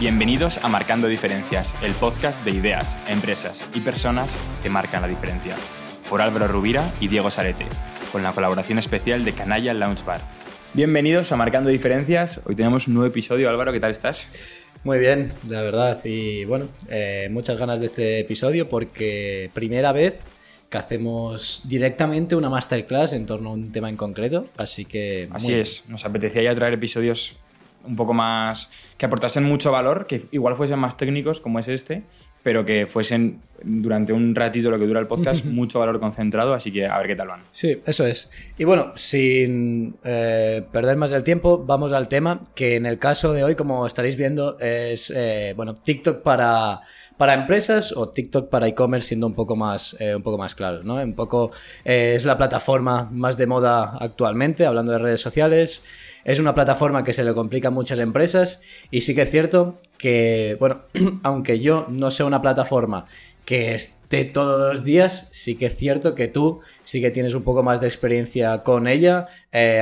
Bienvenidos a Marcando Diferencias, el podcast de ideas, empresas y personas que marcan la diferencia. Por Álvaro Rubira y Diego Sarete, con la colaboración especial de Canalla Lounge Bar. Bienvenidos a Marcando Diferencias. Hoy tenemos un nuevo episodio. Álvaro, ¿qué tal estás? Muy bien, la verdad. Y bueno, eh, muchas ganas de este episodio porque primera vez que hacemos directamente una masterclass en torno a un tema en concreto. Así que... Así es, nos apetecía ya traer episodios un poco más. que aportasen mucho valor, que igual fuesen más técnicos como es este, pero que fuesen durante un ratito lo que dura el podcast mucho valor concentrado, así que a ver qué tal van. Sí, eso es. Y bueno, sin eh, perder más el tiempo, vamos al tema, que en el caso de hoy, como estaréis viendo, es, eh, bueno, TikTok para para empresas o TikTok para e-commerce siendo un poco más eh, un poco más claros, ¿no? Un poco es la plataforma más de moda actualmente, hablando de redes sociales. Es una plataforma que se le complica a muchas empresas y sí que es cierto que, bueno, aunque yo no sea una plataforma que esté todos los días, sí que es cierto que tú sí que tienes un poco más de experiencia con ella, eh,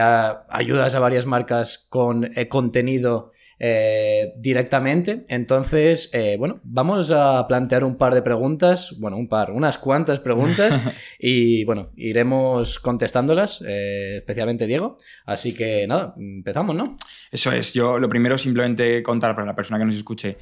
ayudas a varias marcas con eh, contenido eh, directamente. Entonces, bueno, vamos a plantear un par de preguntas, bueno, un par, unas cuantas preguntas y bueno, iremos contestándolas, especialmente Diego. Así que nada, empezamos, ¿no? Eso es, yo lo primero simplemente contar para la persona que nos escuche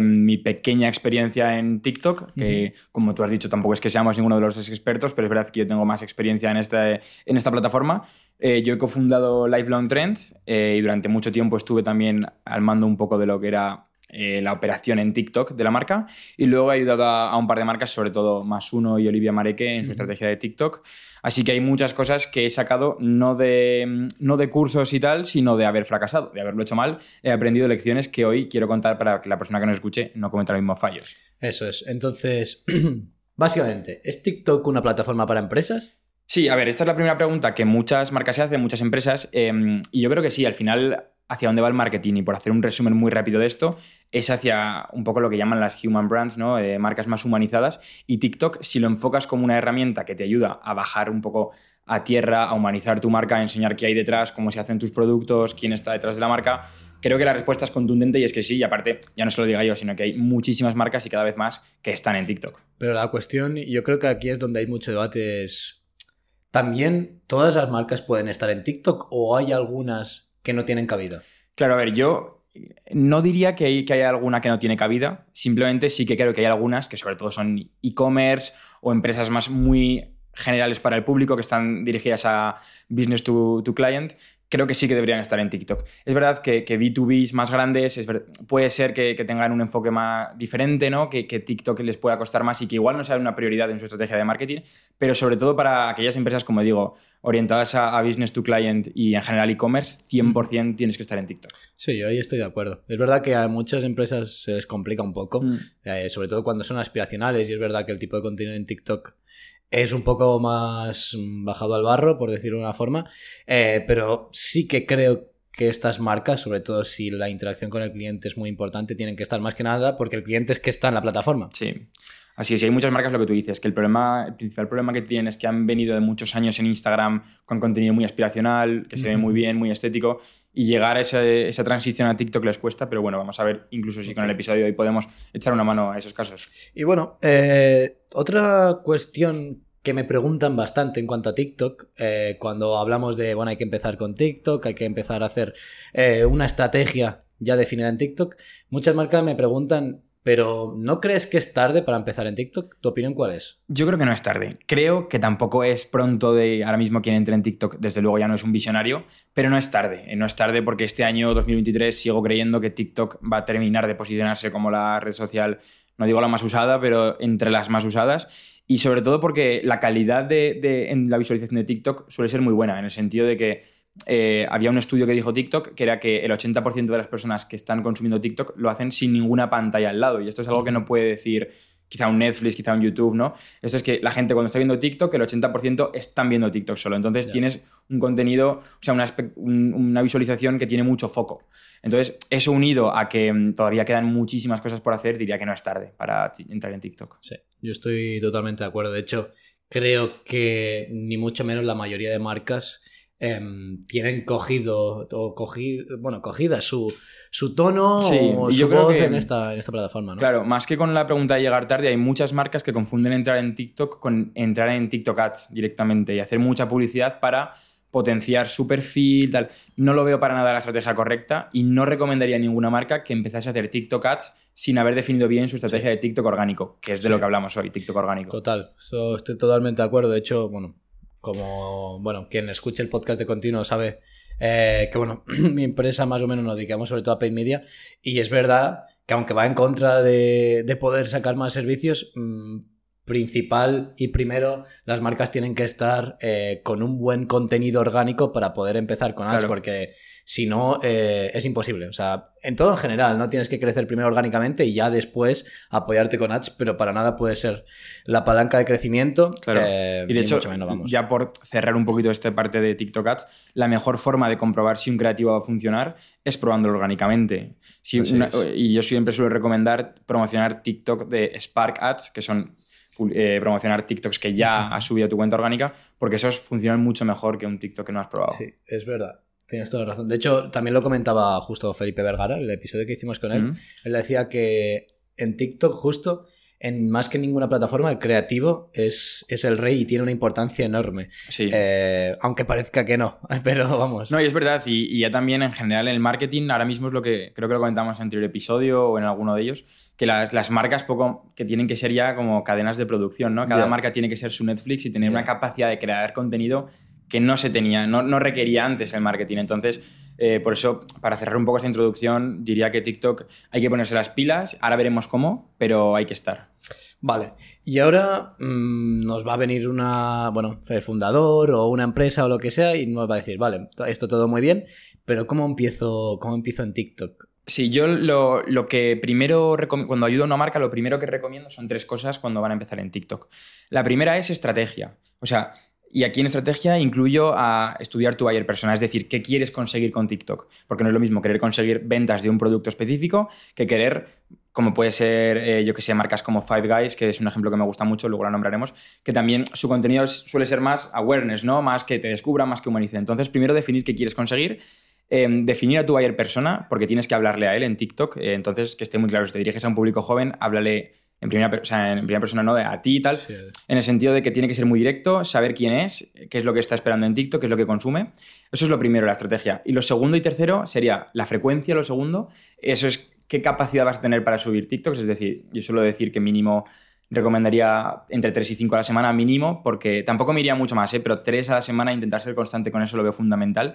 mi pequeña experiencia en TikTok, que como tú has dicho tampoco es que seamos ninguno de los expertos, pero es verdad que yo tengo más experiencia en, este, en esta plataforma. yo he cofundado Lifelong Trends y durante mucho tiempo estuve también al mando un poco de lo que era eh, la operación en TikTok de la marca y luego he ayudado a, un par de marcas, sobre todo Más Uno y Olivia Mareque en su estrategia de TikTok. Así que hay muchas cosas que he sacado no de, no de cursos y tal, sino de haber fracasado, de haberlo hecho mal. He aprendido lecciones que hoy quiero contar para que la persona que nos escuche no cometa los mismos fallos. Eso es. Entonces, básicamente, ¿es TikTok una plataforma para empresas? Sí, a ver, esta es la primera pregunta que muchas marcas se hacen, muchas empresas, em, y yo creo que sí, al final hacia dónde va el marketing. Y por hacer un resumen muy rápido de esto, es hacia un poco lo que llaman las human brands, ¿no? Eh, marcas más humanizadas. Y TikTok, si lo enfocas como una herramienta que te ayuda a bajar un poco a tierra, a humanizar tu marca, a enseñar qué hay detrás, cómo se hacen tus productos, quién está detrás de la marca, creo que la respuesta es contundente y es que sí, y aparte, ya no se lo diga yo, sino que hay muchísimas marcas y cada vez más que están en TikTok. Pero la cuestión, yo creo que aquí es donde hay mucho debate, es también todas las marcas pueden estar en TikTok o hay algunas que no tienen cabida. Claro, a ver, yo no diría que, hay, que haya alguna que no tiene cabida, simplemente sí que creo que hay algunas que sobre todo son e-commerce o empresas más muy generales para el público que están dirigidas a business to, to client, creo que sí que deberían estar en TikTok. Es verdad que, que B2Bs más grandes puede ser que, tengan un enfoque más diferente, ¿no? Que, que, TikTok les pueda costar más y que igual no sea una prioridad en su estrategia de marketing, pero sobre todo para aquellas empresas, como digo, orientadas a, business to client y en general e-commerce, 100% tienes que estar en TikTok. Sí, yo ahí estoy de acuerdo. Es verdad que a muchas empresas se les complica un poco, mm. eh, sobre todo cuando son aspiracionales y es verdad que el tipo de contenido en TikTok es un poco más bajado al barro, por decirlo de una forma, eh, pero sí que creo que estas marcas, sobre todo si la interacción con el cliente es muy importante, tienen que estar más que nada porque el cliente es que está en la plataforma. Sí. Así es, y hay muchas marcas lo que tú dices, que el problema, el principal problema que tienen es que han venido de muchos años en Instagram con contenido muy aspiracional, que se ve muy bien, muy estético, y llegar a esa, transición a TikTok les cuesta, pero bueno, vamos a ver incluso si con el episodio de hoy podemos echar una mano a esos casos. Y bueno, eh, otra cuestión que me preguntan bastante en cuanto a TikTok, eh, cuando hablamos de, bueno, hay que empezar con TikTok, hay que empezar a hacer eh, una estrategia ya definida en TikTok, muchas marcas me preguntan, pero ¿no crees que es tarde para empezar en TikTok? ¿Tu opinión cuál es? Yo creo que no es tarde. Creo que tampoco es pronto de ahora mismo quien entre en TikTok, desde luego ya no es un visionario, pero no es tarde. No es tarde porque este año 2023 sigo creyendo que TikTok va a terminar de posicionarse como la red social, no digo la más usada, pero entre las más usadas. Y sobre todo porque la calidad de, en la visualización de TikTok suele ser muy buena, en el sentido de que eh, había un estudio que dijo TikTok que era que el 80% de las personas que están consumiendo TikTok lo hacen sin ninguna pantalla al lado. Y esto es algo que no puede decir quizá un Netflix, quizá un YouTube, ¿no? Esto es que la gente cuando está viendo TikTok, el 80% están viendo TikTok solo. Entonces tienes un contenido, o sea, una, una, visualización que tiene mucho foco. Entonces, eso unido a que mm, todavía quedan muchísimas cosas por hacer, diría que no es tarde para entrar en TikTok. Sí, yo estoy totalmente de acuerdo. De hecho, creo que ni mucho menos la mayoría de marcas em, tienen cogido, o cogido, bueno, cogida su, su tono Sí, o su yo creo voz que- en, esta, en esta plataforma, ¿no? Claro, más que con la pregunta de llegar tarde, hay muchas marcas que confunden entrar en TikTok con entrar en TikTok Ads directamente y hacer mucha publicidad para potenciar su perfil, tal. No lo veo para nada la estrategia correcta y no recomendaría a ninguna marca que empezase a hacer TikTok Ads sin haber definido bien su estrategia de TikTok orgánico, que es de Sí. lo que hablamos hoy, TikTok orgánico. Total, estoy totalmente de acuerdo. De hecho, bueno, como bueno, quien escuche el podcast de continuo sabe eh, que bueno, mi empresa más o menos nos dedicamos sobre todo a paid media y es verdad que aunque va en contra de, de poder sacar más servicios, mm, principal y primero las marcas tienen que estar eh, con un buen contenido orgánico para poder empezar con ads Claro. porque si no eh, es imposible. O sea, en todo en general, no tienes que crecer primero orgánicamente y ya después apoyarte con ads, pero para nada puede ser la palanca de crecimiento. Claro. eh, Y de hecho, mucho menos, vamos. ya por cerrar un poquito esta parte de TikTok Ads, la mejor forma de comprobar si un creativo va a funcionar es probándolo orgánicamente. Si una- y yo siempre suelo recomendar promocionar TikTok de Spark Ads, que son eh, promocionar TikToks que ya has subido a tu cuenta orgánica, porque esos funcionan mucho mejor que un TikTok que no has probado. Sí, es verdad. Tienes toda la razón. De hecho, también lo comentaba justo Felipe Vergara, el episodio que hicimos con él. Mm. Él decía que en TikTok, justo, en más que ninguna plataforma, el creativo es, es el rey y tiene una importancia enorme. Sí. Eh, aunque parezca que no, pero vamos. No, y es verdad, y, y ya también en general en el marketing, ahora mismo es lo que creo que lo comentamos en el anterior episodio o en alguno de ellos, que las, las marcas poco que tienen que ser ya como cadenas de producción, ¿no? Cada marca tiene que ser su Netflix y tener una capacidad de crear contenido que no se tenía, no, no requería antes el marketing. Entonces, eh, por eso, para cerrar un poco esta introducción, diría que TikTok hay que ponerse las pilas, ahora veremos cómo, pero hay que estar. Vale. Y ahora mm, nos va a venir una, bueno, el fundador o una empresa o lo que sea y nos va a decir, vale, esto todo muy bien, pero ¿cómo empiezo, cómo empiezo en TikTok? Sí, yo lo, lo que primero, cuando ayudo a una marca, lo primero que recomiendo son tres cosas cuando van a empezar en TikTok. La primera es estrategia. O sea, y aquí en estrategia incluyo a estudiar tu buyer persona, es decir, qué quieres conseguir con TikTok. Porque no es lo mismo querer conseguir ventas de un producto específico que querer, como puede ser, eh, yo que sé, marcas como Five Guys, que es un ejemplo que me gusta mucho, luego la nombraremos, que también su contenido suele ser más awareness, ¿no? Más que te descubra, más que humanice. Entonces, primero definir qué quieres conseguir eh, definir a tu buyer persona, porque tienes que hablarle a él en TikTok. eh, entonces, que esté muy claro, si te diriges a un público joven, háblale en primera, per- o sea, en primera persona, no a ti y tal. Sí. En el sentido de que tiene que ser muy directo, saber quién es, qué es lo que está esperando en TikTok, qué es lo que consume. Eso es lo primero, la estrategia. Y lo segundo y tercero sería la frecuencia, lo segundo. Eso es qué capacidad vas a tener para subir TikToks. Es decir, yo suelo decir que mínimo recomendaría entre 3 y 5 a la semana mínimo, porque tampoco me iría mucho más, ¿eh? pero 3 a la semana intentar ser constante con eso lo veo fundamental.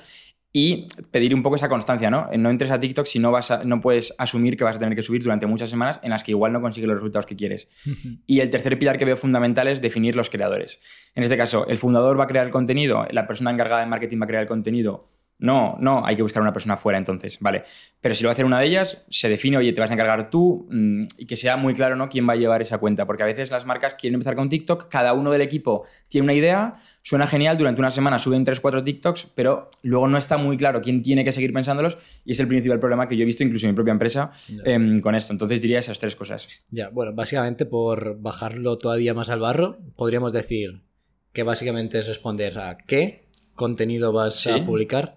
Y pedir un poco esa constancia, ¿no? No entres a TikTok si no, vas a- no puedes asumir que vas a tener que subir durante muchas semanas en las que igual no consigues los resultados que quieres. Y el tercer pilar que veo fundamental es definir los creadores. En este caso, el fundador va a crear el contenido, la persona encargada de marketing va a crear el contenido. No, no, hay que buscar una persona fuera entonces, ¿vale? Pero si lo va a hacer una de ellas, se define, oye, te vas a encargar tú mm, y que sea muy claro, ¿no? Quién va a llevar esa cuenta, porque a veces las marcas quieren empezar con TikTok, cada uno del equipo tiene una idea, suena genial, durante una semana suben 3-4 TikToks, pero luego no está muy claro quién tiene que seguir pensándolos y es el principal problema que yo he visto incluso en mi propia empresa em, con esto. Entonces diría esas tres cosas. Ya, bueno, básicamente por bajarlo todavía más al barro, podríamos decir que básicamente es responder a qué contenido vas Sí. a publicar,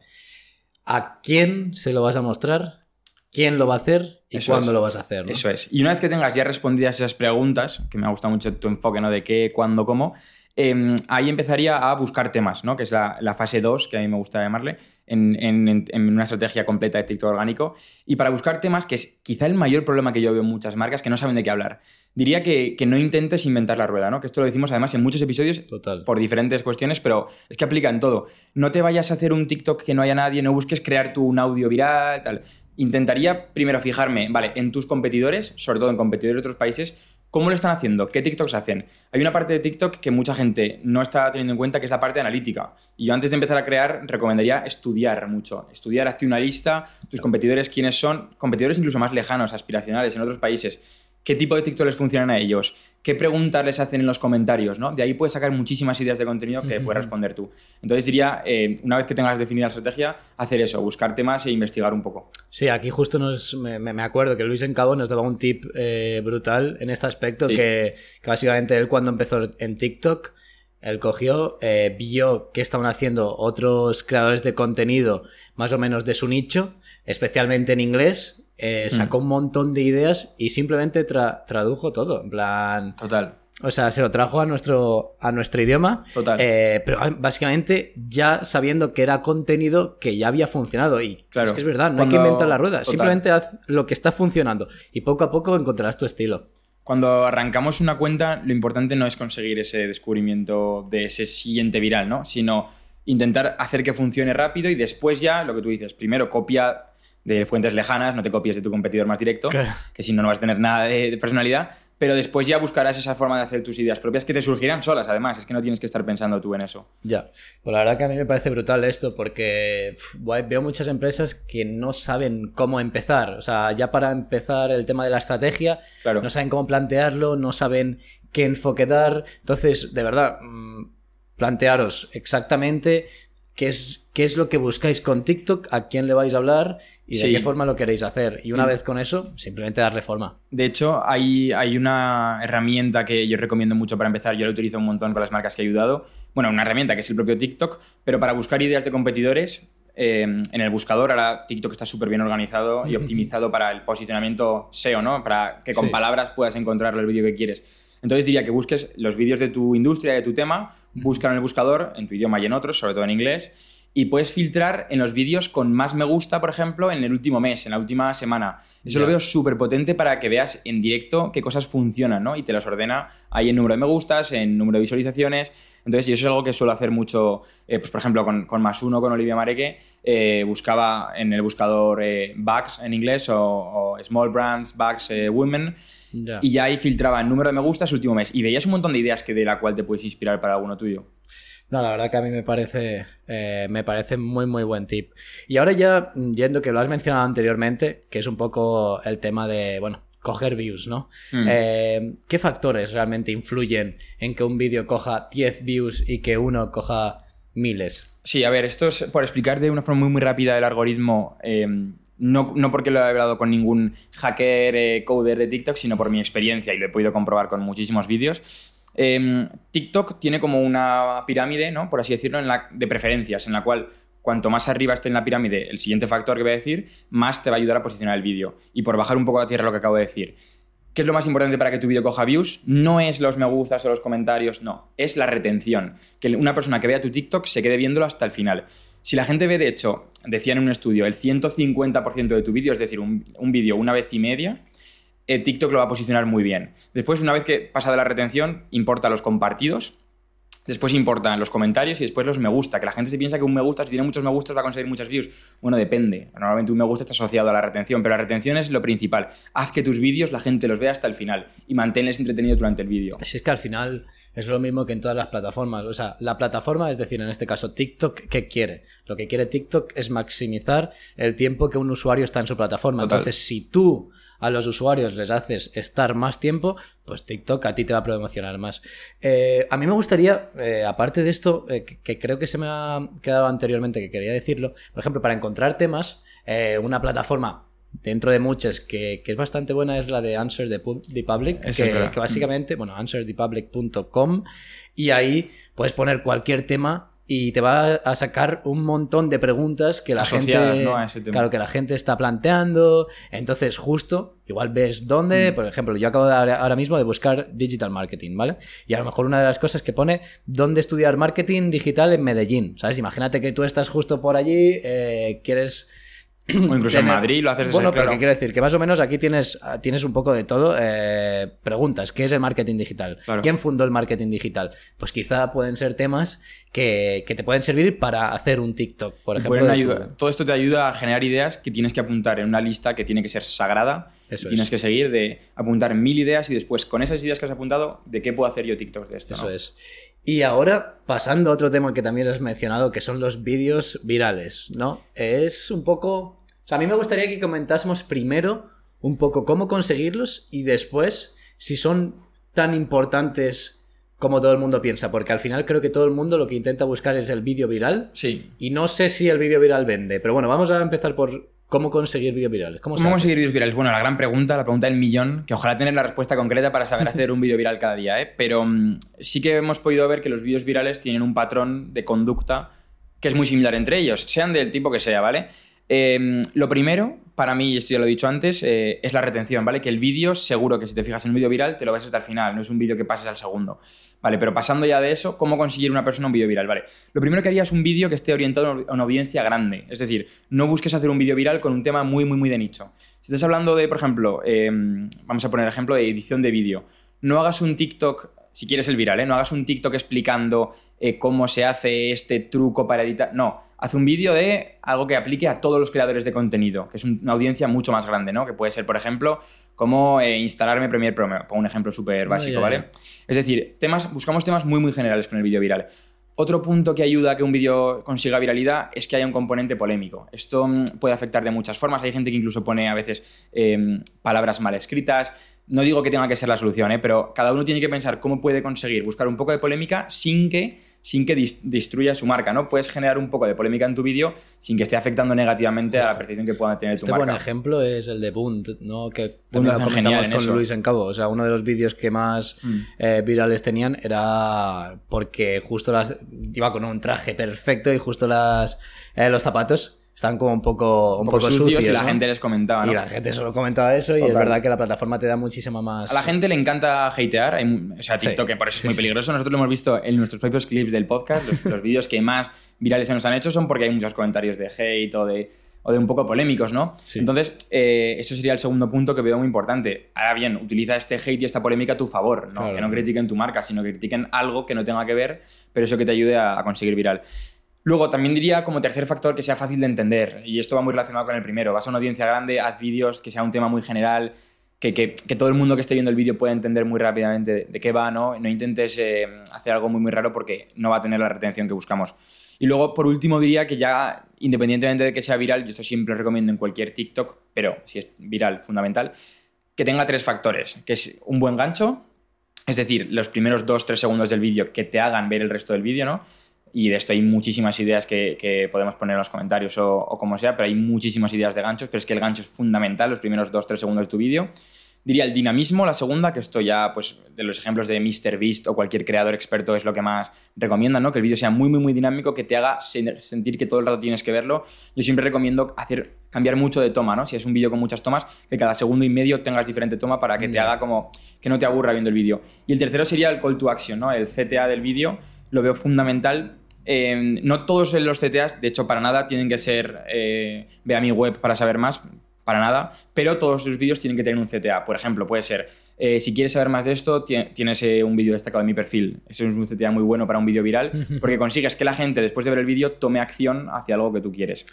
a quién se lo vas a mostrar, quién lo va a hacer y Eso cuándo es. lo vas a hacer. ¿no? Eso es. Y una vez que tengas ya respondidas esas preguntas, que me ha gustado mucho tu enfoque, ¿no? De qué, cuándo, cómo, eh, ahí empezaría a buscar temas, ¿no? Que es la, la fase 2, que a mí me gusta llamarle, en, en- en- en una estrategia completa de TikTok orgánico. Y para buscar temas, que es quizá el mayor problema que yo veo en muchas marcas, que no saben de qué hablar. Diría que, que no intentes inventar la rueda, ¿no? Que esto lo decimos además en muchos episodios Total. por diferentes cuestiones, pero es que aplica en todo. No te vayas a hacer un TikTok que no haya nadie, no busques crear tú un audio viral, tal. Intentaría primero fijarme, vale, en tus competidores, sobre todo en competidores de otros países, ¿cómo lo están haciendo? ¿Qué TikToks hacen? Hay una parte de TikTok que mucha gente no está teniendo en cuenta, que es la parte analítica. Y yo antes de empezar a crear, recomendaría estudiar mucho. Estudiar, hazte una lista, tus competidores, quiénes son, competidores incluso más lejanos, aspiracionales, en otros países. ¿Qué tipo de TikTok les funcionan a ellos? ¿Qué preguntas les hacen en los comentarios? ¿no? De ahí puedes sacar muchísimas ideas de contenido que puedes responder tú. Entonces diría, eh, una vez que tengas definida la estrategia, hacer eso, buscar temas e investigar un poco. Sí, aquí justo nos, me, me- me acuerdo que Luis Encabo nos daba un tip eh, brutal en este aspecto, Sí. que, que básicamente él cuando empezó en TikTok Él cogió, eh, vio qué estaban haciendo otros creadores de contenido más o menos de su nicho, especialmente en inglés, eh, Hmm. sacó un montón de ideas y simplemente tra- tradujo todo. En plan, Total. o sea, se lo trajo a nuestro, a nuestro idioma. Total. eh, pero básicamente ya sabiendo que era contenido que ya había funcionado. Y Claro. es que es verdad, no hay que inventar la rueda. Total. Simplemente haz lo que está funcionando. Y poco a poco encontrarás tu estilo. Cuando arrancamos una cuenta, lo importante no es conseguir ese descubrimiento de ese siguiente viral, ¿no? Sino intentar hacer que funcione rápido y después ya, lo que tú dices, primero copia de fuentes lejanas, no te copies de tu competidor más directo, que si no, no vas a tener nada de personalidad, pero después ya buscarás esa forma de hacer tus ideas propias que te surgirán solas, además, es que no tienes que estar pensando tú en eso. Ya, pues la verdad que a mí me parece brutal esto porque veo muchas empresas que no saben cómo empezar. O sea, ya para empezar el tema de la estrategia, Claro. no saben cómo plantearlo, no saben qué enfoque dar. Entonces, de verdad, mm, plantearos exactamente qué es, qué es lo que buscáis con TikTok, a quién le vais a hablar y de Sí. qué forma lo queréis hacer. Y una Mm. vez con eso, simplemente darle forma. De hecho, hay, hay una herramienta que yo recomiendo mucho para empezar. Yo la utilizo un montón con las marcas que he ayudado. Bueno, una herramienta que es el propio TikTok, pero para buscar ideas de competidores eh, en el buscador, ahora TikTok está súper bien organizado y optimizado para el posicionamiento SEO, ¿no? Para que con Sí. palabras puedas encontrar el vídeo que quieres. Entonces diría que busques los vídeos de tu industria, de tu tema, búscalo en el buscador, en tu idioma y en otros, sobre todo en inglés, y puedes filtrar en los vídeos con más me gusta, por ejemplo, en el último mes, en la última semana. Eso lo veo súper potente para que veas en directo qué cosas funcionan, ¿no? Y te las ordena ahí en número de me gustas, en número de visualizaciones. Entonces, y eso es algo que suelo hacer mucho, eh, pues por ejemplo, con, con Más Uno, con Olivia Mareque, eh, buscaba en el buscador eh, Bugs en inglés o, o Small Brands, Bugs, eh, Women, y ya ahí filtraba el número de me gustas último mes. Y veías un montón de ideas que de la cual te puedes inspirar para alguno tuyo. No, la verdad que a mí me parece, eh, me parece muy, muy buen tip. Y ahora ya, yendo que lo has mencionado anteriormente, que es un poco el tema de, bueno, coger views, ¿no? Mm. Eh, ¿Qué factores realmente influyen en que un vídeo coja 10 views y que uno coja miles? Sí, a ver, esto es por explicar de una forma muy, muy rápida el algoritmo. eh, no, no porque lo he hablado con ningún hacker, eh, coder de TikTok, sino por mi experiencia y lo he podido comprobar con muchísimos vídeos. Eh, TikTok tiene como una pirámide, ¿no? Por así decirlo, de preferencias, en la cual cuanto más arriba esté en la pirámide el siguiente factor que voy a decir, más te va a ayudar a posicionar el vídeo. Y por bajar un poco a tierra lo que acabo de decir. ¿Qué es lo más importante para que tu vídeo coja views? No es los me gustas o los comentarios, no. Es la retención. Que una persona que vea tu TikTok se quede viéndolo hasta el final. Si la gente ve, de hecho, decían en un estudio, el 150% de tu vídeo, es decir, un, un vídeo una vez y media, eh, TikTok lo va a posicionar muy bien. Después, una vez que pasa de la retención, importa los compartidos, después importan los comentarios y después los me gusta. Que la gente se piensa que un me gusta, si tiene muchos me gustas, va a conseguir muchas views. Bueno, depende. Normalmente un me gusta está asociado a la retención, pero la retención es lo principal. Haz que tus vídeos la gente los vea hasta el final y manténles entretenidos durante el vídeo. Si es que al final es lo mismo que en todas las plataformas. O sea, la plataforma, es decir, en este caso TikTok, ¿qué quiere? Lo que quiere TikTok es maximizar el tiempo que un usuario está en su plataforma. Total. Entonces, si tú a los usuarios les haces estar más tiempo, pues TikTok a ti te va a promocionar más. Eh, a mí me gustaría, eh, aparte de esto, eh, que, que creo que se me ha quedado anteriormente, que quería decirlo, por ejemplo, para encontrar temas, una plataforma dentro de muchas que, que es bastante buena es la de Answer the, Pu- the Public, que básicamente, bueno, answerthepublic.com y ahí puedes poner cualquier tema y te va a sacar un montón de preguntas que la Asociadas, gente ¿no? a ese tema. claro que la gente está planteando entonces justo igual ves Mm. dónde por ejemplo yo acabo de ahora ahora mismo de buscar digital marketing vale y a lo mejor una de las cosas que pone dónde estudiar marketing digital en Medellín sabes imagínate que tú estás justo por allí eh, quieres O incluso en Madrid lo haces Bueno, pero. ¿qué quiero decir? Que más o menos aquí tienes, tienes un poco de todo. eh, preguntas, ¿qué es el marketing digital? Claro. ¿Quién fundó el marketing digital? Pues quizá pueden ser temas que, que te pueden servir para hacer un TikTok, por ejemplo. tu- Todo esto te ayuda a generar ideas que tienes que apuntar en una lista que tiene que ser sagrada. Eso tienes es. que seguir de apuntar mil ideas y después con esas ideas que has apuntado, ¿de qué puedo hacer yo TikToks de esto? Eso no? es. Y ahora, pasando a otro tema que también has mencionado, que son los vídeos virales, ¿no? Es un poco... Sea, a mí me gustaría que comentásemos primero un poco cómo conseguirlos y después si son tan importantes como todo el mundo piensa, porque al final creo que todo el mundo lo que intenta buscar es el vídeo viral Sí. y no sé si el vídeo viral vende, pero bueno, vamos a empezar por ¿Cómo conseguir vídeos virales? ¿Cómo, conseguir vídeos virales? Bueno, la gran pregunta, la pregunta del millón, que ojalá tener la respuesta concreta para saber hacer un vídeo viral cada día, ¿eh? Pero mm, sí que hemos podido ver que los vídeos virales tienen un patrón de conducta que es muy similar entre ellos, sean del tipo que sea, ¿vale? Em, lo primero, para mí, y esto ya lo he dicho antes, eh, es la retención, ¿vale? Que el vídeo, seguro que si te fijas en un vídeo viral, te lo ves hasta el final, no es un vídeo que pases al segundo, ¿vale? Pero pasando ya de eso, ¿cómo conseguir una persona un vídeo viral, ¿vale? Lo primero que haría es un vídeo que esté orientado a una audiencia grande, es decir, no busques hacer un vídeo viral con un tema muy, muy, muy de nicho. Si estás hablando de, por ejemplo, em, vamos a poner ejemplo de edición de vídeo, no hagas un TikTok si quieres el viral, ¿eh? no hagas un TikTok explicando eh, cómo se hace este truco para editar. No, haz un vídeo de algo que aplique a todos los creadores de contenido, que es una audiencia mucho más grande, ¿no? Que puede ser, por ejemplo, cómo eh, instalarme Premiere Pro. Pongo un ejemplo súper básico, ¿vale? Es decir, temas, buscamos temas muy, muy generales con el vídeo viral. Otro punto que ayuda a que un vídeo consiga viralidad es que haya un componente polémico. Esto mm, puede afectar de muchas formas. Hay gente que incluso pone a veces em, palabras mal escritas. No digo que tenga que ser la solución, ¿eh? pero cada uno tiene que pensar cómo puede conseguir buscar un poco de polémica sin que sin que destruya su marca, ¿no? Puedes generar un poco de polémica en tu vídeo sin que esté afectando negativamente a la percepción que pueda tener tu este marca. buen ejemplo es el de Bunt, ¿no? Que también lo comentamos con Luis en Cabo. O sea, uno de los vídeos que más mm. eh, virales tenían era porque justo las iba con un traje perfecto y justo las eh, los zapatos están como un poco, un, poco, sucios, y la gente les comentaba. ¿no? Y la gente solo comentaba eso y es verdad que la plataforma te da muchísima más. A la gente le encanta hatear, o sea, TikTok, que por eso es muy peligroso. Nosotros lo hemos visto en nuestros propios clips del podcast, los, vídeos que más virales se nos han hecho son porque hay muchos comentarios de hate o de, o de un poco polémicos, ¿no? Entonces, eh, eso sería el segundo punto que veo muy importante. Ahora bien, utiliza este hate y esta polémica a tu favor, ¿no? Que no critiquen tu marca, sino que critiquen algo que no tenga que ver, pero eso que te ayude a conseguir viral. Luego, también diría como tercer factor que sea fácil de entender, y esto va muy relacionado con el primero. Vas a una audiencia grande, haz vídeos, que sea un tema muy general, que, que, todo el mundo que esté viendo el vídeo pueda entender muy rápidamente de, qué va, ¿no? No intentes eh, hacer algo muy, muy raro porque no va a tener la retención que buscamos. Y luego, por último, diría que ya, independientemente de que sea viral, yo esto siempre recomiendo en cualquier TikTok, pero si es viral, fundamental, que tenga tres factores, que es un buen gancho, es decir, los primeros dos, tres segundos del vídeo que te hagan ver el resto del vídeo, ¿no? Y de esto hay muchísimas ideas que, podemos poner en los comentarios o, como sea, pero hay muchísimas ideas de ganchos, pero es que el gancho es fundamental, los primeros 2-3 segundos de tu vídeo. Diría el dinamismo, la segunda, que esto ya, pues, de los ejemplos de MrBeast o cualquier creador experto es lo que más recomienda, ¿no? Que el vídeo sea muy, muy, muy dinámico, que te haga sentir que todo el rato tienes que verlo. Yo siempre recomiendo hacer, cambiar mucho de toma, ¿no? Si es un vídeo con muchas tomas, que cada segundo y medio tengas diferente toma para que te haga como, que no te aburra viendo el vídeo. Y el tercero sería el call to action, ¿no? El CTA del vídeo, lo veo fundamental Em, no todos los CTAs, de hecho, para nada, tienen que ser eh, ve a mi web para saber más, para nada, pero todos los vídeos tienen que tener un CTA. Por ejemplo, puede ser, eh, si quieres saber más de esto, tienes eh, un vídeo destacado en mi perfil. Eso es un CTA muy bueno para un vídeo viral, porque consigues que la gente, después de ver el vídeo, tome acción hacia algo que tú quieres.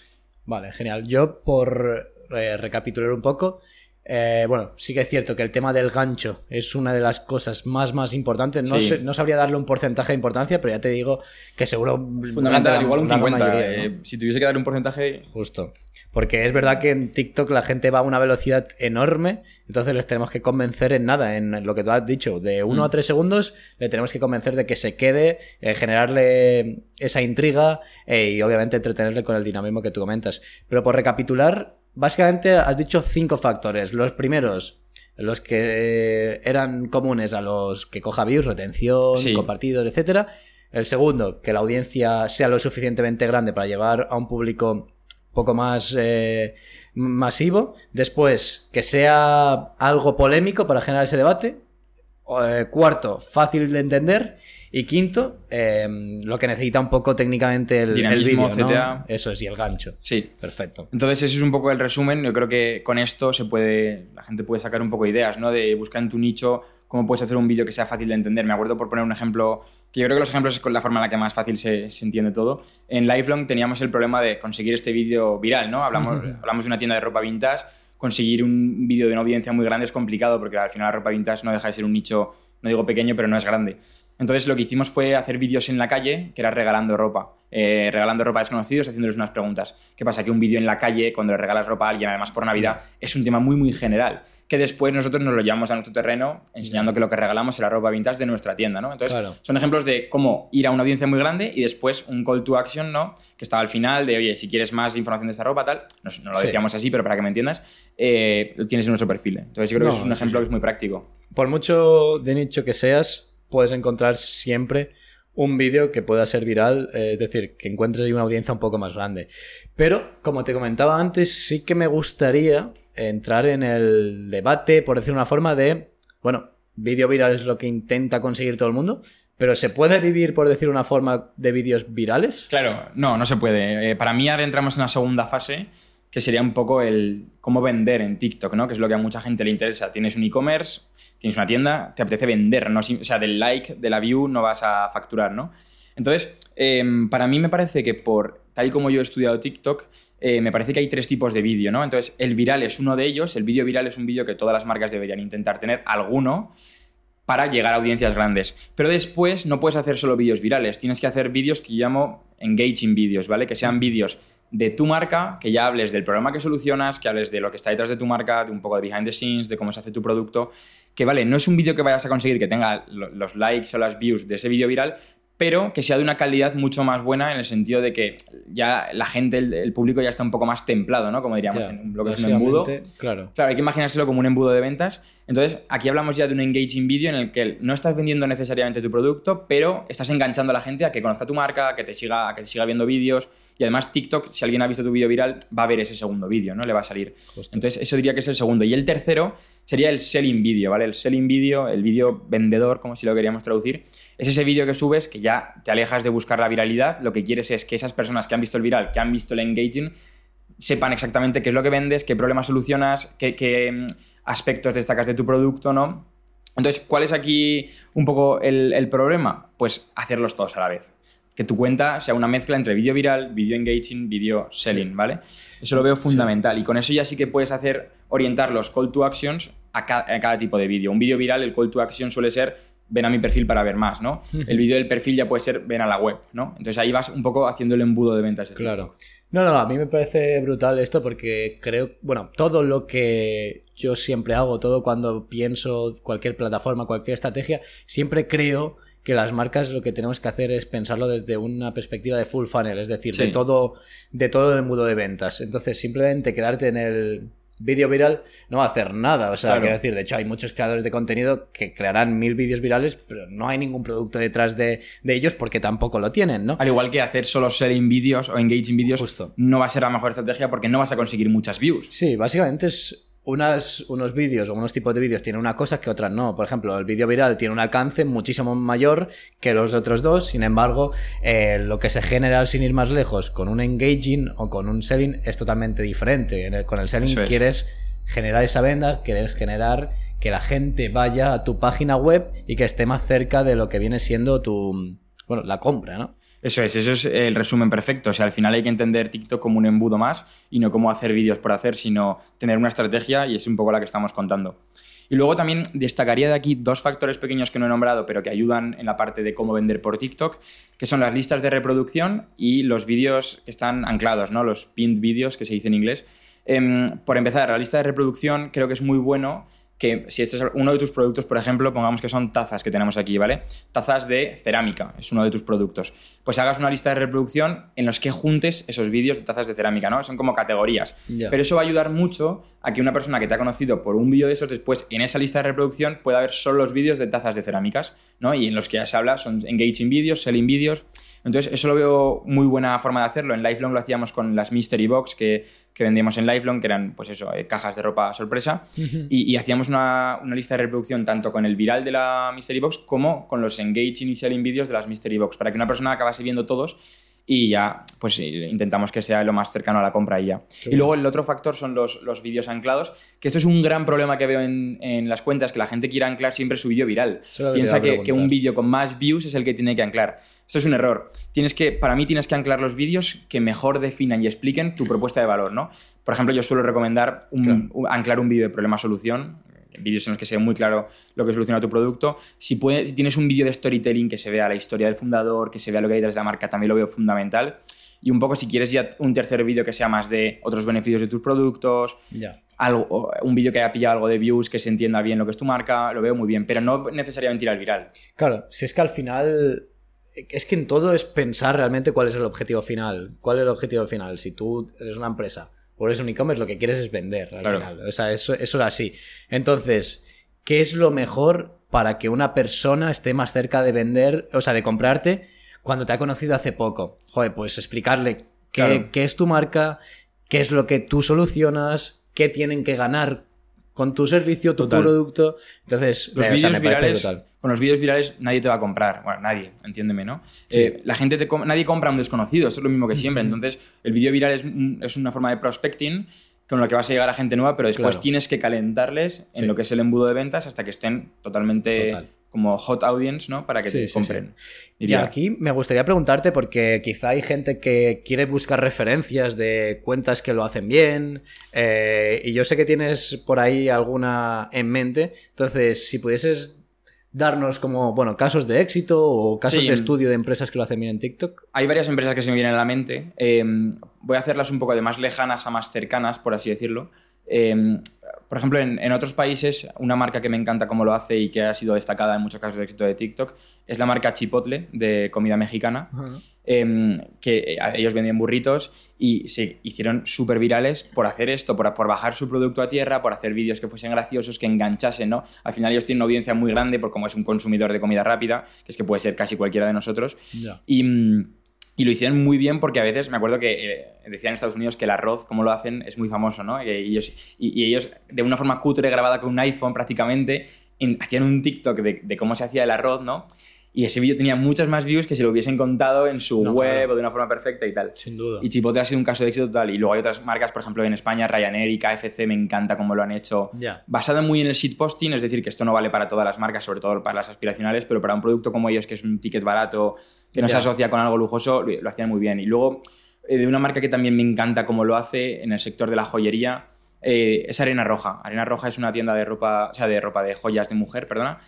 Vale, genial. Yo, por recapitular un poco, eh, bueno, sí que es cierto que el tema del gancho es una de las cosas más, más importantes. No, no sabría darle un porcentaje de importancia, pero ya te digo que seguro. Fundamental, igual un 50. Eh, si tuviese que darle un porcentaje. Justo. Porque es verdad que en TikTok la gente va a una velocidad enorme, entonces les tenemos que convencer en nada, en lo que tú has dicho. De uno a mm. tres segundos le tenemos que convencer de que se quede, eh, generarle esa intriga y obviamente entretenerle con el dinamismo que tú comentas. Pero por recapitular, básicamente has dicho cinco factores. Los primeros, los que eran comunes a los que coja views, retención, compartidos, etcétera. El segundo, que la audiencia sea lo suficientemente grande para llevar a un público poco más eh, masivo. Después, que sea algo polémico para generar ese debate. Eh, cuarto, fácil de entender. Y quinto, em, lo que necesita un poco técnicamente el, el vídeo, CTA. Eso es, y el gancho. Sí. Perfecto. Entonces, ese es un poco el resumen. Yo creo que con esto se puede, la gente puede sacar un poco ideas, ¿no? De buscar en tu nicho cómo puedes hacer un vídeo que sea fácil de entender. Me acuerdo por poner un ejemplo, que yo creo que los ejemplos es con la forma en la que más fácil se, se entiende todo. En Lifelong teníamos el problema de conseguir este vídeo viral, ¿no? Hablamos, hablamos de una tienda de ropa vintage, conseguir un vídeo de una audiencia muy grande es complicado porque al final la ropa vintage no deja de ser un nicho, no digo pequeño, pero no es grande. Entonces lo que hicimos fue hacer vídeos en la calle, que era regalando ropa. Eh, regalando ropa a desconocidos, haciéndoles unas preguntas. ¿Qué pasa? Que un vídeo en la calle, cuando le regalas ropa a alguien, además por Navidad, es un tema muy, muy general. Que después nosotros nos lo llevamos a nuestro terreno, enseñando que lo que regalamos es la ropa vintage de nuestra tienda, ¿no? Entonces, son ejemplos de cómo ir a una audiencia muy grande y después un call to action, ¿no? Que estaba al final de, oye, si quieres más información de esta ropa, tal. No, lo decíamos así, pero para que me entiendas, eh, lo tienes en nuestro perfil. Entonces, yo creo que es un ejemplo que es muy práctico. Por mucho de nicho que seas, puedes encontrar siempre un vídeo que pueda ser viral, eh, es decir, que encuentres una audiencia un poco más grande. Pero, como te comentaba antes, sí que me gustaría entrar en el debate, por decir una forma, de, bueno, vídeo viral es lo que intenta conseguir todo el mundo, pero ¿se puede vivir, por decir una forma, de vídeos virales? Claro, no, no se puede. Eh, para mí ahora entramos en una segunda fase que sería un poco el cómo vender en TikTok, ¿no? Que es lo que a mucha gente le interesa. Tienes un e-commerce, tienes una tienda, te apetece vender, ¿no? O sea, del like, de la view no vas a facturar, ¿no? Entonces, em, para mí me parece que por, tal y como yo he estudiado TikTok, eh, me parece que hay tres tipos de vídeo, ¿no? Entonces, el viral es uno de ellos, el vídeo viral es un vídeo que todas las marcas deberían intentar tener, alguno, para llegar a audiencias grandes. Pero después no puedes hacer solo vídeos virales, tienes que hacer vídeos que yo llamo engaging vídeos, ¿vale? Que sean vídeos de tu marca, que ya hables del problema que solucionas, que hables de lo que está detrás de tu marca, de un poco de behind the scenes, de cómo se hace tu producto, que vale, no es un vídeo que vayas a conseguir que tenga los likes o las views de ese vídeo viral, pero que sea de una calidad mucho más buena en el sentido de que ya la gente, el, público ya está un poco más templado, ¿no? Como diríamos en un blog es un embudo. Claro. Claro, hay que imaginárselo como un embudo de ventas. Entonces, aquí hablamos ya de un engaging video en el que no estás vendiendo necesariamente tu producto, pero estás enganchando a la gente a que conozca tu marca, a que te siga, a que te siga viendo vídeos. Y además, TikTok, si alguien ha visto tu vídeo viral, va a ver ese segundo vídeo, ¿no? Le va a salir. Entonces, eso diría que es el segundo. Y el tercero sería el selling video, ¿vale? El selling video, el vídeo vendedor, como si lo queríamos traducir es ese vídeo que subes que ya te alejas de buscar la viralidad, lo que quieres es que esas personas que han visto el viral, que han visto el engaging, sepan exactamente qué es lo que vendes, qué problemas solucionas, qué, mm, aspectos destacas de tu producto, ¿no? Entonces, ¿cuál es aquí un poco el, problema? Pues hacerlos todos a la vez. Que tu cuenta sea una mezcla entre vídeo viral, vídeo engaging, vídeo selling, ¿vale? Eso lo veo fundamental. Y con eso ya sí que puedes hacer, orientar los call to actions a a cada tipo de vídeo. Un vídeo viral, el call to action suele ser ven a mi perfil para ver más, ¿no? El vídeo del perfil ya puede ser ven a la web, ¿no? Entonces ahí vas un poco haciendo el embudo de ventas. claro. No, no, a mí me parece brutal esto porque creo, bueno, todo lo que yo siempre hago, todo cuando pienso cualquier plataforma, cualquier estrategia, siempre creo que las marcas lo que tenemos que hacer es pensarlo desde una perspectiva de full funnel, es decir, de todo de todo el embudo de ventas. Entonces, simplemente quedarte en el vídeo viral no va a hacer nada. O sea, quiero decir, de hecho, hay muchos creadores de contenido que crearán mil vídeos virales, pero no hay ningún producto detrás de, ellos porque tampoco lo tienen, ¿no? Al igual que hacer solo selling vídeos o engaging vídeos, no va a ser la mejor estrategia porque no vas a conseguir muchas views. Sí, básicamente es unas, unos vídeos o unos tipos de vídeos tienen una cosa que otras no. Por ejemplo, el vídeo viral tiene un alcance muchísimo mayor que los otros dos. Sin embargo, eh, lo que se genera sin ir más lejos con un engaging o con un selling es totalmente diferente. con el selling quieres generar esa venda, quieres generar que la gente vaya a tu página web y que esté más cerca de lo que viene siendo tu, bueno, la compra, ¿no? Eso es, eso es el resumen perfecto. O sea, al final hay que entender TikTok como un embudo más y no como hacer vídeos por hacer, sino tener una estrategia y es un poco la que estamos contando. Y luego también destacaría de aquí dos factores pequeños que no he nombrado, pero que ayudan en la parte de cómo vender por TikTok, que son las listas de reproducción y los vídeos que están anclados, ¿no? Los pinned vídeos, que se dice en inglés. Em, por empezar, la lista de reproducción creo que es muy bueno que si este es uno de tus productos, por ejemplo, pongamos que son tazas que tenemos aquí, ¿vale? Tazas de cerámica, es uno de tus productos. Pues hagas una lista de reproducción en los que juntes esos vídeos de tazas de cerámica, ¿no? Son como categorías. Pero eso va a ayudar mucho a que una persona que te ha conocido por un vídeo de esos, después en esa lista de reproducción pueda ver solo los vídeos de tazas de cerámicas, ¿no? Y en los que ya se habla son engaging vídeos, selling vídeos. Entonces, eso lo veo muy buena forma de hacerlo. En Lifelong lo hacíamos con las Mystery Box que, que vendíamos en Lifelong, que eran, pues eso, eh, cajas de ropa sorpresa. y, hacíamos una, una, lista de reproducción tanto con el viral de la Mystery Box como con los engaging y selling vídeos de las Mystery Box, para que una persona acabase viendo todos y ya pues intentamos que sea lo más cercano a la compra y ya. Y luego el otro factor son los, los vídeos anclados, que esto es un gran problema que veo en, en las cuentas, que la gente quiere anclar siempre su vídeo viral. Piensa que, que, un vídeo con más views es el que tiene que anclar. Esto es un error. Tienes que, para mí tienes que anclar los vídeos que mejor definan y expliquen tu propuesta de valor, ¿no? Por ejemplo, yo suelo recomendar anclar un vídeo de problema-solución, vídeos en los que se ve muy claro lo que soluciona tu producto. Si, puedes, si tienes un vídeo de storytelling que se vea la historia del fundador, que se vea lo que hay detrás de la marca, también lo veo fundamental. Y un poco si quieres ya un tercer vídeo que sea más de otros beneficios de tus productos, algo, un vídeo que haya pillado algo de views, que se entienda bien lo que es tu marca, lo veo muy bien, pero no necesariamente ir al viral. Claro, si es que al final. Es que en todo es pensar realmente cuál es el objetivo final. ¿Cuál es el objetivo final? Si tú eres una empresa o eres un e-commerce, lo que quieres es vender al Claro. final. O sea, eso, eso es así. Entonces, ¿qué es lo mejor para que una persona esté más cerca de vender, o sea, de comprarte cuando te ha conocido hace poco? Joder, pues explicarle qué, Claro. qué es tu marca, qué es lo que tú solucionas, qué tienen que ganar con tu servicio, tu Total. producto. Entonces, Los eh, o sea, vídeos virales, con los vídeos virales nadie te va a comprar. Bueno, nadie, entiéndeme, ¿no? Eh, la gente te com- nadie compra a un desconocido, eso es lo mismo que siempre. Entonces, el vídeo viral es, un- es una forma de prospecting con lo que vas a llegar a gente nueva, pero después Claro. tienes que calentarles en Sí. lo que es el embudo de ventas hasta que estén totalmente Total. Como hot audience, ¿no? Para que Sí, te sí, compren. Y Diría, aquí me gustaría preguntarte, porque quizá hay gente que quiere buscar referencias de cuentas que lo hacen bien, eh, y yo sé que tienes por ahí alguna en mente. Entonces, si pudieses darnos como, bueno, casos de éxito o casos de estudio de empresas que lo hacen bien en TikTok. Hay varias empresas que se me vienen a la mente. Eh, voy a hacerlas un poco de más lejanas a más cercanas, por así decirlo. Eh, por ejemplo, en, en otros países, una marca que me encanta cómo lo hace y que ha sido destacada en muchos casos de éxito de TikTok es la marca Chipotle de comida mexicana. eh, que eh, ellos vendían burritos y se hicieron súper virales por hacer esto, por, por bajar su producto a tierra, por hacer vídeos que fuesen graciosos, que enganchasen, ¿no? Al final ellos tienen una audiencia muy grande por como es un consumidor de comida rápida, que es que puede ser casi cualquiera de nosotros. Y, y lo hicieron muy bien porque a veces, me acuerdo que eh, decían en Estados Unidos que el arroz, como lo hacen, es muy famoso, ¿no? Y ellos, y, ellos de una forma cutre, grabada con un iPhone prácticamente, en- hacían un TikTok de cómo se hacía el arroz, ¿no? Y ese vídeo tenía muchas más views que si lo hubiesen contado en su No, web claro. o de una forma perfecta y tal. Sin duda. Y Chipotle ha sido un caso de éxito total. Y luego hay otras marcas, por ejemplo, en España, Ryanair y KFC, me encanta cómo lo han hecho. Ya. Basado muy en el shitposting, es decir, que esto no vale para todas las marcas, sobre todo para las aspiracionales, pero para un producto como ellos, que es un ticket barato, que no se asocia con algo lujoso, lo, lo hacían muy bien. Y luego, eh, de una marca que también me encanta cómo lo hace en el sector de la joyería, eh, es Arena Roja. Arena Roja es una tienda de ropa, o sea, de ropa de joyas de mujer, perdona,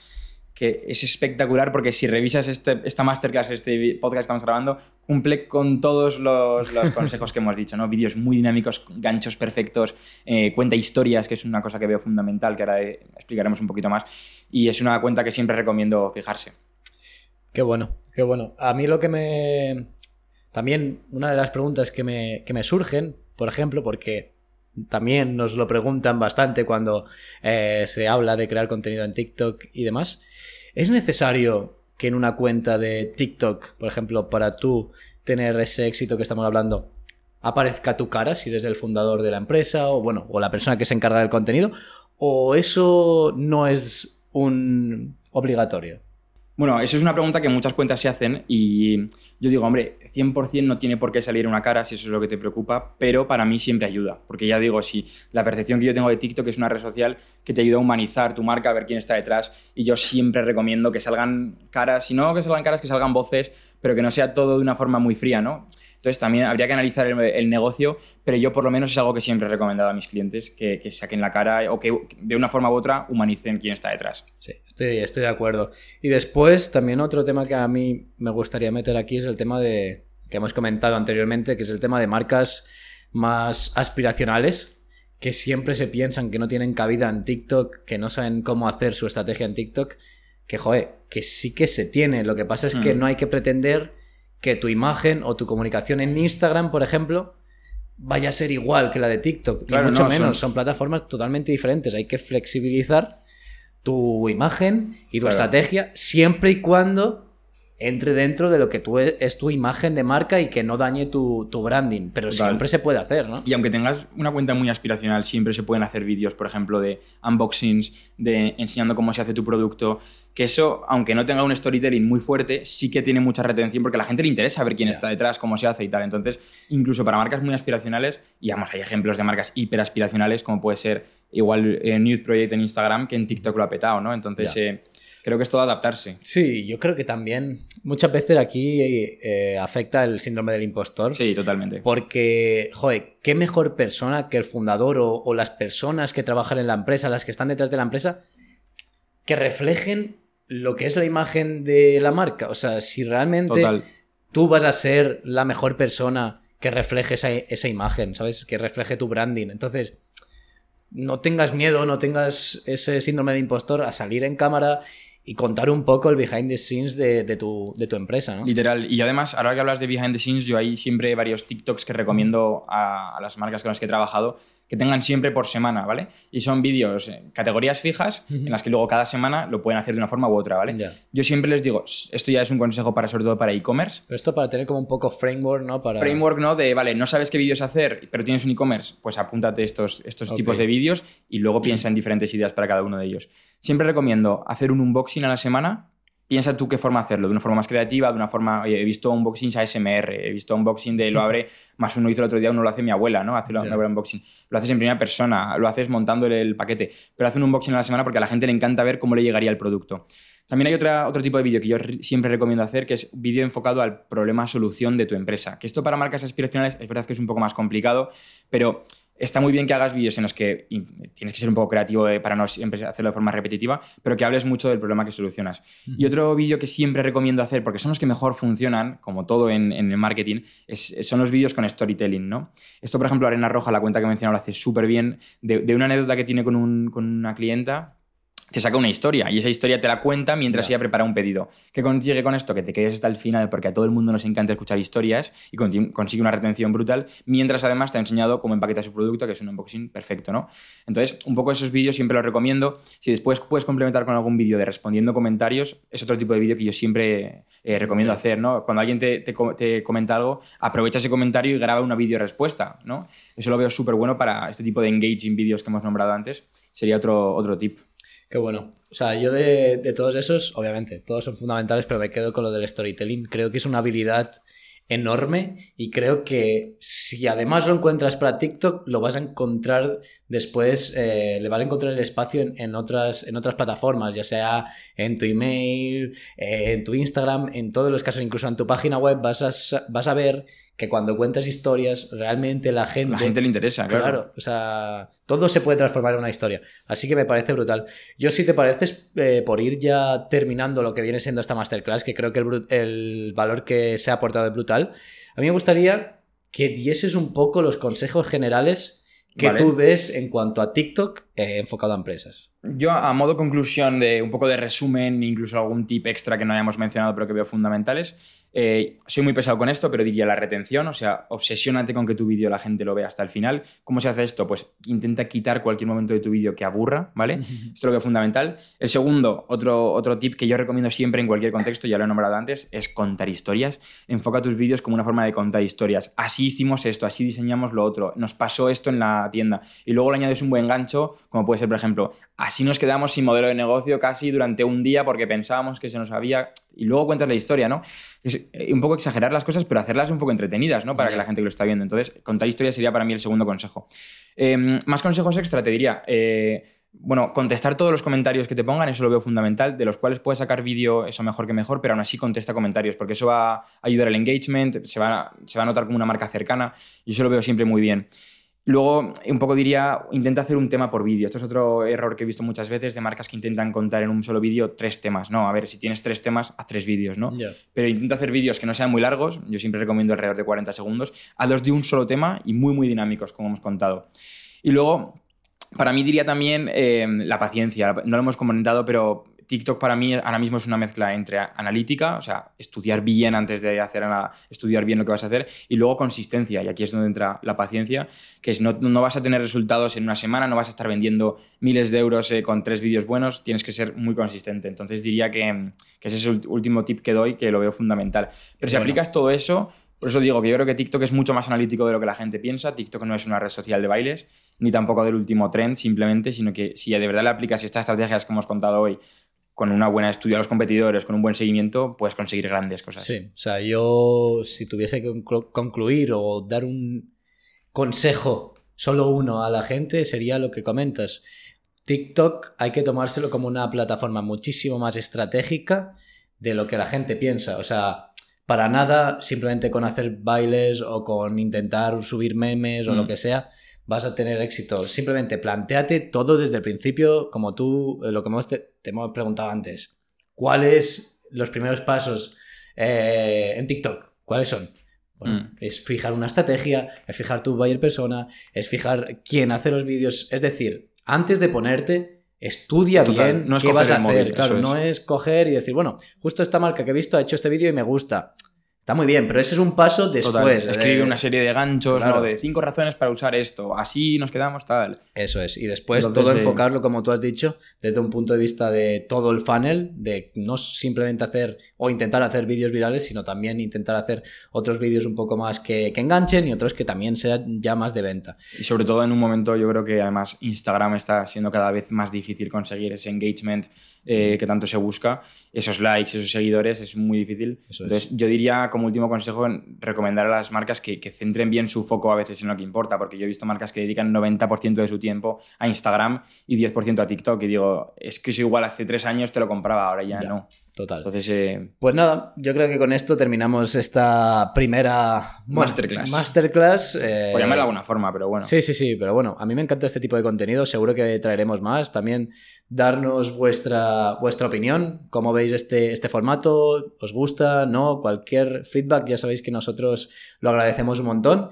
que es espectacular porque si revisas este, esta masterclass, este podcast que estamos grabando, cumple con todos los, los consejos que hemos dicho, ¿no? Vídeos muy dinámicos, ganchos perfectos, eh, cuenta historias, que es una cosa que veo fundamental, que ahora eh, explicaremos un poquito más, y es una cuenta que siempre recomiendo fijarse. Qué bueno, qué bueno. A mí lo que me... También una de las preguntas que me, que me surgen, por ejemplo, porque también nos lo preguntan bastante cuando eh, se habla de crear contenido en TikTok y demás, ¿es necesario que en una cuenta de TikTok, por ejemplo, para tú tener ese éxito que estamos hablando, aparezca tu cara si eres el fundador de la empresa o bueno, o la persona que se encarga del contenido? ¿O eso no es un obligatorio? Bueno, eso es una pregunta que muchas cuentas se hacen y yo digo, hombre, 100% no tiene por qué salir una cara si eso es lo que te preocupa, pero para mí siempre ayuda, porque ya digo, si la percepción que yo tengo de TikTok es una red social que te ayuda a humanizar tu marca, a ver quién está detrás y yo siempre recomiendo que salgan caras, si no que salgan caras, que salgan voces, pero que no sea todo de una forma muy fría, ¿no? Entonces también habría que analizar el, negocio, pero yo por lo menos es algo que siempre he recomendado a mis clientes, que, que saquen la cara o que de una forma u otra humanicen quién está detrás. Sí, estoy, estoy de acuerdo. Y después, también otro tema que a mí me gustaría meter aquí es el tema de que hemos comentado anteriormente, que es el tema de marcas más aspiracionales, que siempre se piensan que no tienen cabida en TikTok, que no saben cómo hacer su estrategia en TikTok, que joder, que sí que se tiene. Lo que pasa es que Mm. no hay que pretender que tu imagen o tu comunicación en Instagram, por ejemplo, vaya a ser igual que la de TikTok. Claro, mucho no, son- menos. Son plataformas totalmente diferentes. Hay que flexibilizar tu imagen y tu Claro. estrategia siempre y cuando entre dentro de lo que tú e- es tu imagen de marca y que no dañe tu, tu branding. Pero Total. siempre se puede hacer, ¿no? Y aunque tengas una cuenta muy aspiracional, siempre se pueden hacer vídeos, por ejemplo, de unboxings, de enseñando cómo se hace tu producto. Que eso, aunque no tenga un storytelling muy fuerte, sí que tiene mucha retención porque a la gente le interesa ver quién está detrás, cómo se hace y tal. Entonces, incluso para marcas muy aspiracionales, y vamos, hay ejemplos de marcas hiper aspiracionales, como puede ser igual eh, News Project en Instagram, que en TikTok lo ha petado, ¿no? Entonces, eh, creo que es todo adaptarse. Sí, yo creo que también muchas veces aquí eh, afecta el síndrome del impostor. Sí, totalmente. Porque, joder, qué mejor persona que el fundador o, las personas que trabajan en la empresa, las que están detrás de la empresa, que reflejen lo que es la imagen de la marca. O sea, si realmente tú vas a ser la mejor persona que refleje esa, esa imagen, ¿sabes? Que refleje tu branding. Entonces, no tengas miedo, no tengas ese síndrome de impostor a salir en cámara y contar un poco el behind the scenes de, tu, empresa, ¿no? Literal. Y además, ahora que hablas de behind the scenes, yo hay siempre varios TikToks que recomiendo a, a las marcas con las que he trabajado que tengan siempre por semana, ¿vale? Y son vídeos, eh, categorías fijas, en las que luego cada semana lo pueden hacer de una forma u otra, ¿vale? Yo siempre les digo, esto ya es un consejo para, sobre todo para e-commerce. Pero esto para tener como un poco framework, ¿no? Para... Framework, ¿no? De, vale, no sabes qué vídeos hacer, pero tienes un e-commerce, pues apúntate estos, estos tipos de vídeos y luego piensa en diferentes ideas para cada uno de ellos. Siempre recomiendo hacer un unboxing a la semana piensa tú qué forma hacerlo, de una forma más creativa, de una forma, oye, he visto unboxings ASMR, he visto unboxing de lo abre, más uno hizo el otro día, uno lo hace mi abuela, ¿no? Hace un unboxing. Lo haces en primera persona, lo haces montando el, paquete, pero hace un unboxing a la semana porque a la gente le encanta ver cómo le llegaría el producto. También hay otra, otro tipo de vídeo que yo siempre recomiendo hacer, que es vídeo enfocado al problema-solución de tu empresa. Que esto para marcas aspiracionales es verdad que es un poco más complicado, pero está muy bien que hagas vídeos en los que tienes que ser un poco creativo para no siempre hacerlo de forma repetitiva, pero que hables mucho del problema que solucionas. Y otro vídeo que siempre recomiendo hacer, porque son los que mejor funcionan, como todo en, el marketing, son los vídeos con storytelling, ¿no? Esto, por ejemplo, Arena Roja, la cuenta que he mencionado, lo hace súper bien, de, una anécdota que tiene con, con una clienta te saca una historia y esa historia te la cuenta mientras ella prepara un pedido. ¿Qué consigue con esto? Que te quedes hasta el final porque a todo el mundo nos encanta escuchar historias y consigue una retención brutal, mientras además te ha enseñado cómo empaquetar su producto, que es un unboxing perfecto, ¿no? Entonces, un poco esos vídeos siempre los recomiendo. Si después puedes complementar con algún vídeo de respondiendo comentarios, es otro tipo de vídeo que yo siempre eh, recomiendo hacer, ¿no? Cuando alguien te, te, comenta algo, aprovecha ese comentario y graba una vídeo respuesta, ¿no? Eso lo veo súper bueno para este tipo de engaging vídeos que hemos nombrado antes. Sería otro, otro tip. Qué bueno. O sea, yo de, todos esos, obviamente, todos son fundamentales, pero me quedo con lo del storytelling. Creo que es una habilidad enorme y creo que si además lo encuentras para TikTok, lo vas a encontrar después, eh, le vas a encontrar el espacio en, otras, en otras plataformas, ya sea en tu email, eh, en tu Instagram, en todos los casos, incluso en tu página web, vas a, vas a ver que cuando cuentas historias, realmente la gente... La gente le interesa, claro. Claro, o sea, todo se puede transformar en una historia. Así que me parece brutal. Yo, si te pareces, eh, por ir ya terminando lo que viene siendo esta masterclass, que creo que el, valor que se ha aportado es brutal, a mí me gustaría que dieses un poco los consejos generales que tú ves en cuanto a TikTok eh, enfocado a empresas. Yo, a modo conclusión de un poco de resumen, incluso algún tip extra que no hayamos mencionado, pero que veo fundamentales, eh, soy muy pesado con esto, pero diría la retención, o sea, obsesiónate con que tu vídeo la gente lo vea hasta el final. ¿Cómo se hace esto? Pues intenta quitar cualquier momento de tu vídeo que aburra, ¿vale? Esto lo veo fundamental. El segundo, otro, otro tip que yo recomiendo siempre en cualquier contexto, ya lo he nombrado antes, es contar historias. Enfoca tus vídeos como una forma de contar historias. Así hicimos esto, así diseñamos lo otro, nos pasó esto en la tienda. Y luego le añades un buen gancho, como puede ser, por ejemplo, así nos quedamos sin modelo de negocio casi durante un día porque pensábamos que se nos había... Y luego cuentas la historia, ¿no? Es eh, un poco exagerar las cosas, pero hacerlas un poco entretenidas, ¿no? Para que la gente que lo está viendo. Entonces, contar historias sería para mí el segundo consejo. Em, más consejos extra, te diría. Eh, bueno, contestar todos los comentarios que te pongan, eso lo veo fundamental, de los cuales puedes sacar vídeo, eso mejor que mejor, pero aún así contesta comentarios, porque eso va a ayudar al engagement, se va, se va a notar como una marca cercana, y eso lo veo siempre muy bien. Luego, un poco diría, intenta hacer un tema por vídeo. Esto es otro error que he visto muchas veces de marcas que intentan contar en un solo vídeo tres temas. No, a ver, si tienes tres temas, haz tres vídeos, ¿no? Pero intenta hacer vídeos que no sean muy largos. Yo siempre recomiendo alrededor de 40 segundos. Hazlos de un solo tema y muy, muy dinámicos, como hemos contado. Y luego, para mí diría también eh, la paciencia. No lo hemos comentado, pero TikTok para mí ahora mismo es una mezcla entre analítica, o sea, estudiar bien antes de hacer estudiar bien lo que vas a hacer, y luego consistencia, y aquí es donde entra la paciencia, que es no, no vas a tener resultados en una semana, no vas a estar vendiendo miles de euros eh, con tres vídeos buenos, tienes que ser muy consistente. Entonces diría que, ese es el último tip que doy, que lo veo fundamental. Pero si aplicas todo eso, por eso digo que yo creo que TikTok es mucho más analítico de lo que la gente piensa. TikTok no es una red social de bailes, ni tampoco del último trend, simplemente, sino que si de verdad le aplicas estas estrategias que hemos contado hoy con una buena estudio a los competidores, con un buen seguimiento, puedes conseguir grandes cosas. Sí, o sea, yo si tuviese que concluir o dar un consejo, solo uno a la gente, sería lo que comentas. TikTok hay que tomárselo como una plataforma muchísimo más estratégica de lo que la gente piensa. O sea, para nada, simplemente con hacer bailes o con intentar subir memes o lo Mm. que sea, vas a tener éxito. Simplemente planteate todo desde el principio, como tú, eh, lo que hemos te, te hemos preguntado antes. ¿Cuáles los primeros pasos eh, en TikTok? ¿Cuáles son? Bueno, Mm. es fijar una estrategia, es fijar tu buyer persona, es fijar quién hace los vídeos. Es decir, antes de ponerte, estudia Total, bien no es qué vas a hacer. móvil, claro, eso no es coger y decir, bueno, justo esta marca que he visto ha hecho este vídeo y me gusta. Está muy bien, pero ese es un paso Total, después. escribe eh, una serie de ganchos, claro. ¿no? De cinco razones para usar esto. Así nos quedamos tal. Eso es. Y después Entonces, todo enfocarlo, como tú has dicho, desde un punto de vista de todo el funnel, de no simplemente hacer o intentar hacer vídeos virales, sino también intentar hacer otros vídeos un poco más que, que enganchen y otros que también sean ya más de venta. Y sobre todo en un momento, yo creo que además Instagram está siendo cada vez más difícil conseguir ese engagement eh, que tanto se busca. Esos likes, esos seguidores, es muy difícil. Eso es. Entonces, yo diría como último consejo recomendar a las marcas que, que centren bien su foco a veces en lo que importa, porque yo he visto marcas que dedican 90% de su tiempo a Instagram y 10% a TikTok. Y digo, es que eso igual hace tres años te lo compraba, ahora ya, Ya. no. Total. Entonces, eh, Pues nada, yo creo que con esto terminamos esta primera Masterclass. Masterclass. eh, por llamarlo de alguna forma, pero bueno. Sí, sí, sí, pero bueno, a mí me encanta este tipo de contenido, seguro que traeremos más. También darnos vuestra, vuestra opinión, cómo veis este, este formato, os gusta, no, cualquier feedback, ya sabéis que nosotros lo agradecemos un montón.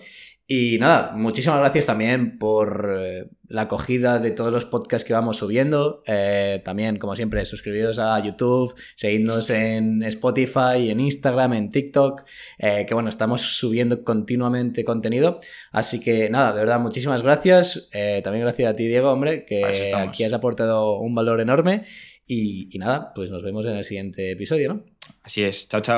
Y nada, muchísimas gracias también por eh, la acogida de todos los podcasts que vamos subiendo. Eh, también, como siempre, suscribiros a YouTube, seguidnos en Spotify, en Instagram, en TikTok, eh, que bueno, estamos subiendo continuamente contenido. Así que nada, de verdad, muchísimas gracias. También gracias a ti, Diego, hombre, que estamos. aquí has aportado un valor enorme. Y, y nada, pues nos vemos en el siguiente episodio, ¿no? Así es. Chao, chao.